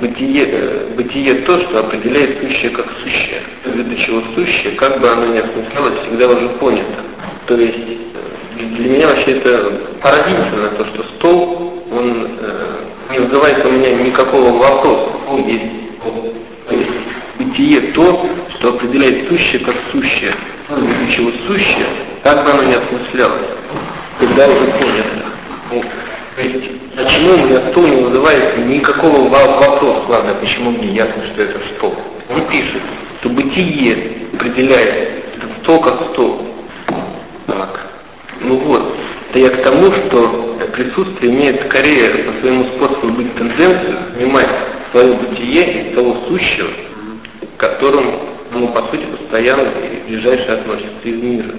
S6: Бытие, э, бытие то, что определяет сущее как сущее. Ввиду чего сущее, как бы оно ни осмыслялось, всегда уже понято. То есть э, для меня вообще это поразительно, то, что стол, он э, не вызывает у меня никакого вопроса. Он есть, то есть бытие то, что определяет сущее как сущее. Ввиду чего сущее, как бы оно ни осмыслялось, всегда уже понято. Почему у меня стол не вызывает никакого во- вопроса?
S5: Главное, почему мне ясно, что это стол.
S6: Он пишет, что бытие определяет этот стол как стол. Так. Ну вот, Это я к тому, что присутствие имеет скорее по своему способу быть тенденцию снимать свое бытие из того сущего, к которому, ну, по сути, постоянно и ближайше относится из мира.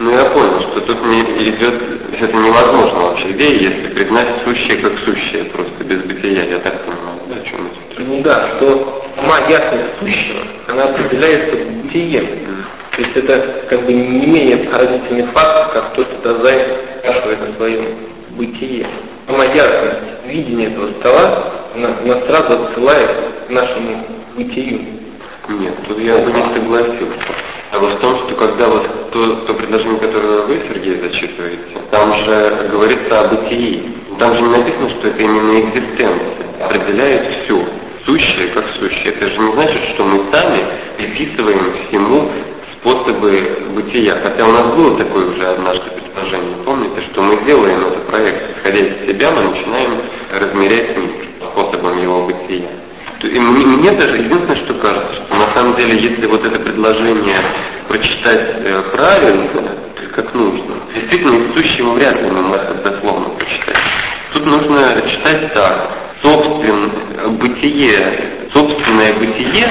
S1: Ну, я понял, что тут не идет, это невозможно вообще идея, если признать сущее как сущее, просто без бытия, я так понимаю, да, о чем это?
S6: Ну да, что сама ясность сущего, она определяется бытием. То есть это как бы не менее поразительный факт, как то, что Дазай спрашивает о своем бытие. Сама ясность видения этого стола, она, она сразу отсылает к нашему бытию.
S1: Нет, тут я бы не согласился. А вот в том, что когда вот то, то предложение, которое вы, Сергей, зачитываете, там же говорится о бытии. Там же не написано, что это именно экзистенция определяет все. Сущее как сущее. Это же не значит, что мы сами приписываем всему способы бытия. Хотя у нас было такое уже однажды предложение. Помните, что мы делаем этот проект, исходя из себя, мы начинаем размерять мир способом его бытия. И мне даже единственное, что кажется, что на самом деле, если вот это предложение прочитать э, правильно, как нужно, действительно из сущего вряд ли мы можем дословно прочитать. Тут нужно читать так. Собствен, бытие, собственное бытие,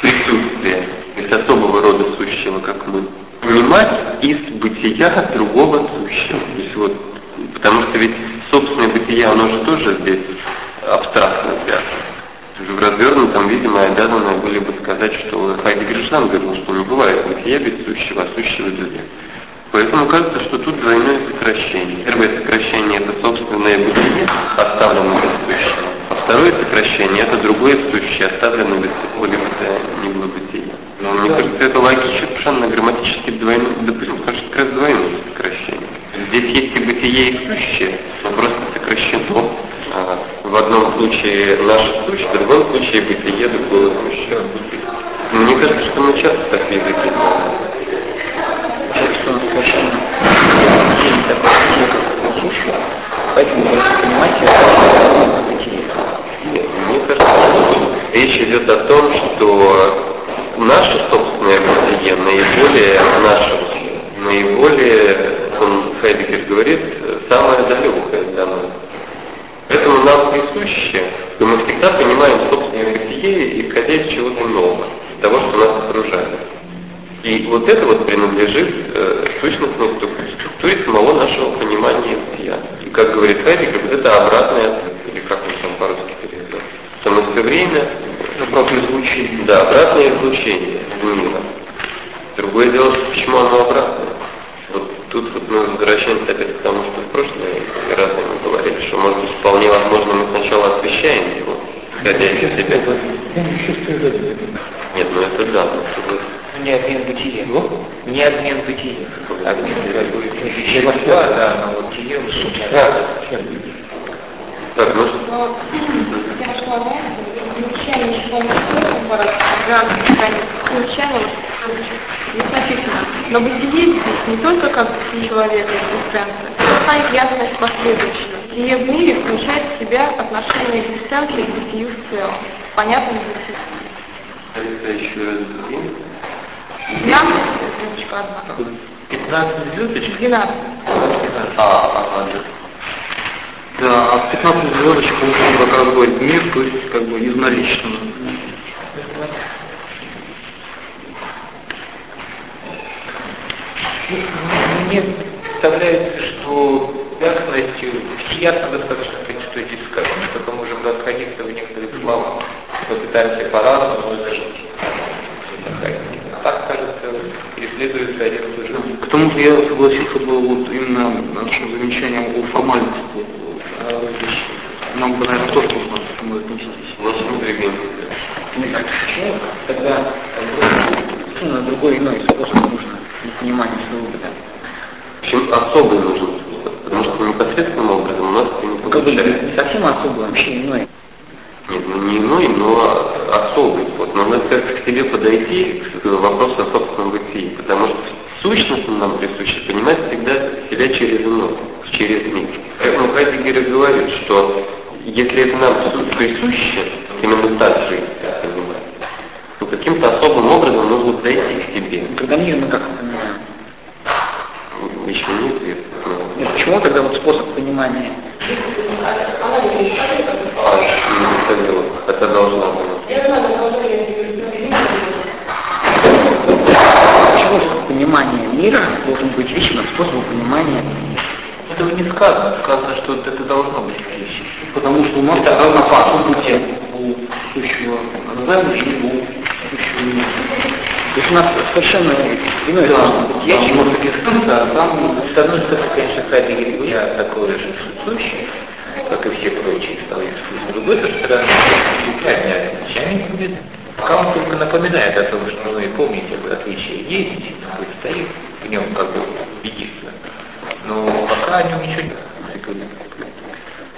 S1: присутствие, из особого рода сущего, как мы, понимать из бытия другого сущего. То есть вот, потому что ведь собственное бытие, оно же тоже здесь абстрактно связано в развернутом виде мы обязаны были бы сказать, что Хайдегер сам говорил, что не бывает бытия без сущего, а сущего века. Поэтому кажется, что тут двойное сокращение. Первое сокращение – это собственное бытие, оставленное без сущего. А второе сокращение – это другое сущее, оставленное без какого-либо ни было бытия. Но мне кажется, это логично, совершенно грамматически двойное, допустим, потому что как раз двойное сокращение. Здесь есть и бытие, и сущее, но просто сокращено в одном случае наше сущее, в другом случае бытие другого сущего. Мне кажется, что мы часто так в языке.
S4: Что он совершенно поэтому нужно понимать это бытие.
S1: Мне кажется, что речь идет о том, что наше собственное бытие наиболее наше, наиболее, он Хайдегер говорит, самое далекое для нас. Поэтому нам присуще, что мы всегда понимаем собственное бытие, исходя из чего-то нового, того, что нас окружает. И вот это вот принадлежит э, сущностной структуре, самого нашего понимания бытия. И как говорит Хайдегер, вот это обратное, или как он там по-русски переведет, что мы все время...
S2: Обратное излучение.
S1: Да, обратное излучение мира. Другое дело, почему оно обратное. Тут вот мы возвращаемся опять к тому, что в прошлый раз мы говорили, что может быть вполне возможно мы сначала освещаем его, исходя из себя. Нет, ну это да, но согласен.
S4: Не обмен бытия. Не обмен бытия. Обмен вещества, да, но вот бытие
S1: Так, ну
S3: Но я шла излучение излучение незначительно. Но бытие здесь не только как человека экзистенция, но станет ясность последующего. Бытие в мире включает в себя отношение экзистенции к бытию в целом. Понятно
S1: раз время.
S3: 12 звездочка одна.
S5: 15 звездочек?
S3: 12.
S1: А, ага, да.
S2: Да, а в 15 звездочек он показывает мир, то есть как бы из наличного.
S5: Мне представляется, что ясностью, ясно достаточно сказать, что здесь сказано, только можем расходиться в некоторых словах. Мы пытаемся по-разному изложить. А так, кажется, преследуется один и тот же.
S2: К тому же я согласился бы вот именно нашим замечанием о формальности вещей. Нам бы, наверное, тоже нужно к этому отнестись.
S1: Значит, мы двигаемся.
S4: Почему тогда совершенно другой иной способ нужно для понимания своего быта?
S1: В общем, особый нужен способ, потому что непосредственным образом у нас это не
S4: бы
S1: получается.
S4: не совсем особый, вообще иной.
S1: Нет, ну не иной, но особый. Вот. Но надо как к себе подойти к вопросу о собственном бытии, потому что сущностно нам присуще понимать всегда себя через иной, через мир. Поэтому Хайдегер и говорит, что если это нам прису- присуще, именно так как понимать, то каким-то особым образом нужно подойти к себе.
S4: Когда мир мы как понимаем?
S1: Еще неизвестно.
S4: Нет, почему тогда вот способ понимания?
S1: А, не это должна быть.
S4: Почему понимание мира должен быть личным способом понимания
S5: этого не сказано. Сказано, что это должно быть вещи.
S2: Потому что у нас
S5: Это
S2: разный
S5: опасно.
S2: путь у сущего называемого и у.
S4: То есть у нас совершенно иное
S2: Да,
S4: способ бытия,
S2: там
S4: чем
S2: может инстанция, а там
S5: С одной стороны, конечно, Хайдегер я такой же сущий, как и все прочие стоические. С другой стороны, принципиальное отличие будет, пока он только напоминает о том, что вы помните, отличие есть, вы стоит в нем как бы единственно. Но пока о нем ничего не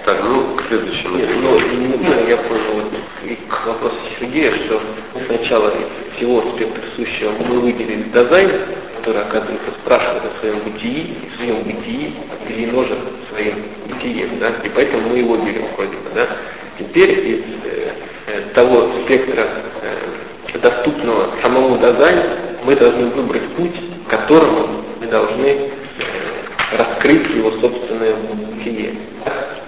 S1: Так, ну, к следующему.
S6: Нет, ну, немного я понял и к вопросу Сергея, что сначала из всего спектра сущего мы выделили дизайн, который, оказывается, спрашивает о своем бытии, и в своем бытии переножен своим бытием, да, и поэтому мы его берем вроде бы, да. Теперь из э, э, того спектра э, доступного самому дизайну мы должны выбрать путь, которому мы должны э, раскрыть его собственное бытие.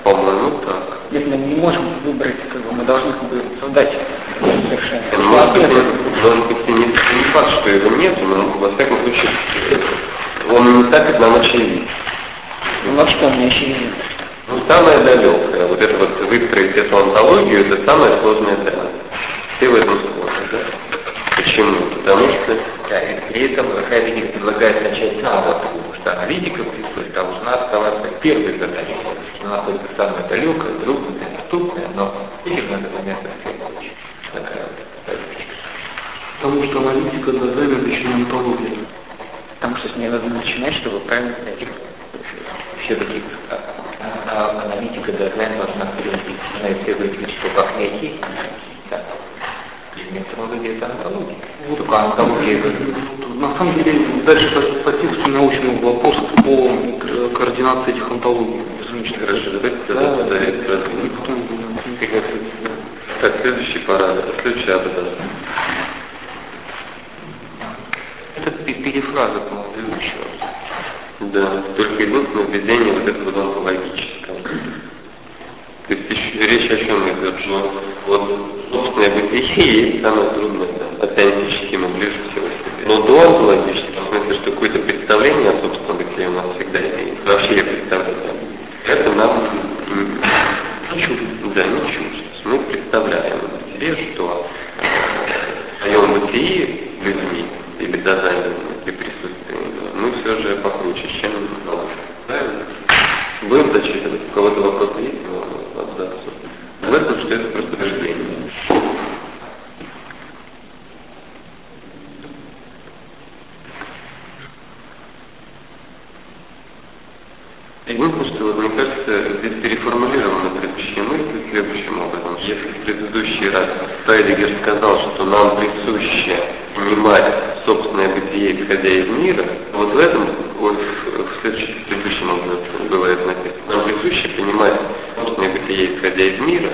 S1: По-моему, так.
S4: Если мы не можем выбрать, как бы мы должны как бы создать совершенно.
S1: Может быть, может быть не, не факт, что его нет, но во всяком случае он не так нам очевиден.
S4: Ну вообще он не очевиден.
S1: Ну, самое далекое, вот это вот выстроить эту антологию, это самое сложное дело. Все в этом сложны, да? Почему? Потому что
S5: Да, и при этом Хайдегер предлагает начать с самого потому что аналитика присутствует, должна оставаться первой задачей. Она находится самое далекое, трудное, недоступное, но этим надо заняться в
S2: потому что аналитика дизайна это еще не антология.
S4: Потому что с ней надо начинать, чтобы правильно понять.
S5: Все-таки а, а, аналитика дизайн должна привести на исследователя, что как найти, роде это антология. Только антология это
S2: На самом деле, дальше по, по тексту научного вопроса по координации этих. Извините,
S1: Хорошо, давайте
S2: Да, да, да.
S1: Так, следующий параграф, следующий абзац.
S5: Это пе- перефраза, по-моему, предыдущего.
S1: Да, только единственное введение вот этого онтологического. То есть еще речь о чем идет, что вот собственное бытие есть самое трудное, да, атеистически мы ближе всего себе. Но до онтологического, в смысле, что какое-то представление о собственном бытие у нас всегда есть. Вообще я представляю. Это нам не чуждо. Да, не чуждо. Мы представляем себе, что в своем бытии людьми или дизайном, или присутствием, мы все же покруче, чем. Правильно? Будем зачитывать. У кого-то вопросы есть В этом, что это. Выпуск, вот, мне кажется, здесь переформулирована предыдущая мысль следующим образом. Если в предыдущий раз Хайдегер сказал, что нам присуще понимать собственное бытие, исходя из мира, вот в этом, вот в, в следующем, в предыдущем абзаце было это написано, нам присуще понимать собственное бытие, исходя из мира,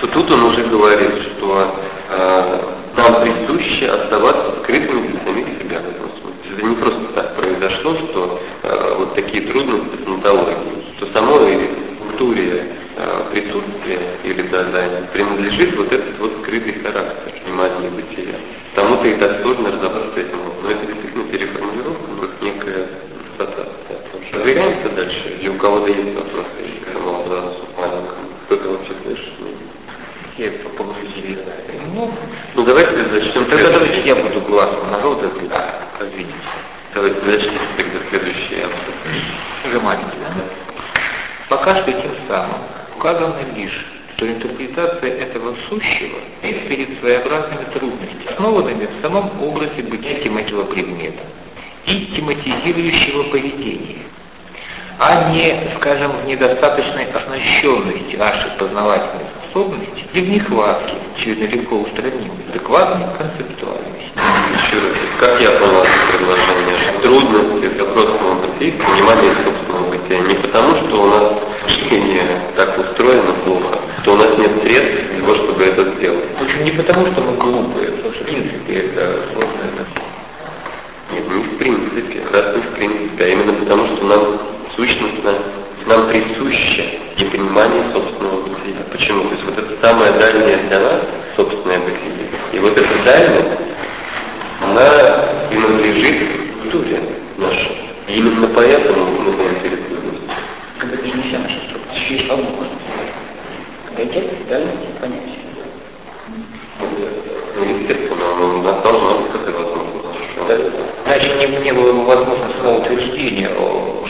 S1: то тут он уже говорит, что э, нам присуще оставаться скрытыми для самих себя. Это не просто так произошло, что э, вот такие трудности с онтологией, что самой структуре э, присутствия или дизайна принадлежит вот этот вот скрытый характер внимания бытия. Тому-то и так сложно разобраться с этим. Но это действительно переформулировка, как некая ассоциация. Проверяемся дальше, или у кого-то есть вопросы к этому абзацу маленькому? Кто-то вообще слышит?
S5: Я по поводу Ну,
S1: Ну давайте зачтем
S5: тогда давайте
S1: следующий.
S5: я буду глазом на желтый цвет. Извините.
S1: Давайте зачтите тогда следующий абзац.
S5: Да? Пока что тем самым указано лишь, что интерпретация этого сущего есть перед своеобразными трудностями, основанными в самом образе бытия темативного предмета и тематизирующего поведения, а не, скажем, в недостаточной оснащенности нашей познавательной способности или в нехватке, черновико устранимой, адекватной концептуальности.
S1: Раз, как я понял это предложение, что трудности собственного бытия, понимания собственного бытия, не потому, что у нас мышление так устроено плохо, что у нас нет средств для того, чтобы это сделать.
S5: В общем, не потому, что мы глупые, потому что в принципе это сложно.
S1: Нет, не в принципе, раз не в принципе, а именно потому, что нам сущностно нам присуще непонимание собственного бытия. Почему? То есть вот это самое дальнее для нас собственное бытие. И вот эта дальность, она принадлежит культуре нашей. Именно поэтому мы заинтересованы.
S4: Когда перенесем нашу структуру, есть возможность. Отойти дальности понятия.
S1: Ну, естественно, у нас должна быть такая возможность.
S5: Значит, не, не было возможно самоутверждения о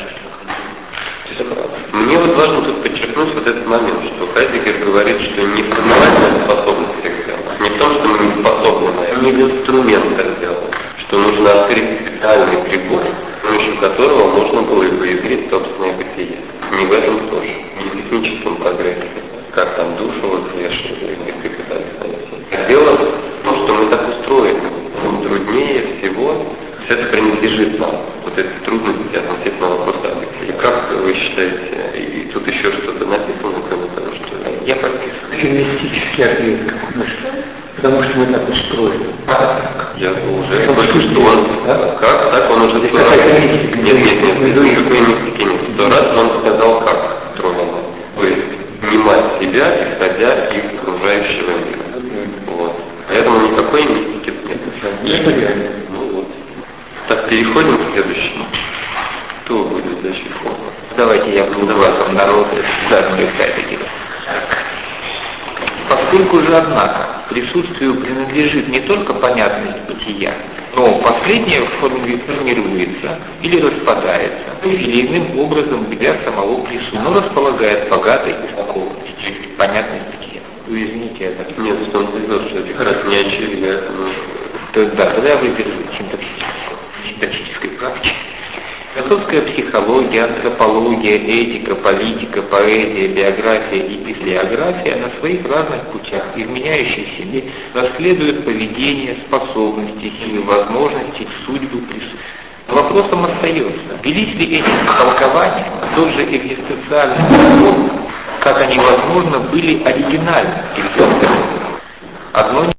S1: Мне вот важно тут подчеркнуть вот этот момент, что Хайдегер говорит, что не формировательная способность всех сделать, не в том, что мы не способны это, не в инструмент так делать, что нужно открыть специальный прибор, с помощью которого можно было бы измерить собственное бытие. Не в этом тоже, не в техническом прогрессе, как там душу взвешивали и так Дело в том, что мы так устроены. Труднее всего все это принадлежит нам. Вот эти трудности относительно вопроса И как вы считаете, и тут еще что-то написано, кроме того, что...
S5: Я прописываю.
S2: Феминистический ответ Устроены.
S1: А, я уже
S2: Он
S1: слышу, что он...
S2: да?
S1: Как? Так он уже
S2: Здесь
S1: сто раз...
S2: какая-то мистика.
S1: Нет, нет, нет, никакой мистики нет. Сто раз он сказал, как устроено. То есть понимать себя, исходя из окружающего мира. Вот. Поэтому никакой мистики нет.
S2: Что реально?
S1: Ну вот. Так, переходим к следующему. Кто будет защищен?
S5: Давайте я буду вас народ царствую Хайдегера. Поскольку же, однако, принадлежит не только понятность бытия, но последнее форми- формируется или распадается, или иным образом для самого присутствия, но располагает богатой истолковностью, понятность бытия. Извините, я так
S1: Нет, том-то и дело, что это как раз не очевидно.
S5: То да, тогда я выберу синтаксическую, синтаксической практики. Философская психология, антропология, этика, политика, поэзия, биография и библиография на своих разных путях, изменяющих себе, расследуют поведение, способности, силы, возможности, судьбу присутствия. Вопросом остается, велись ли эти толкования тот же экзистенциальный как они, возможно, были оригинальны. Одно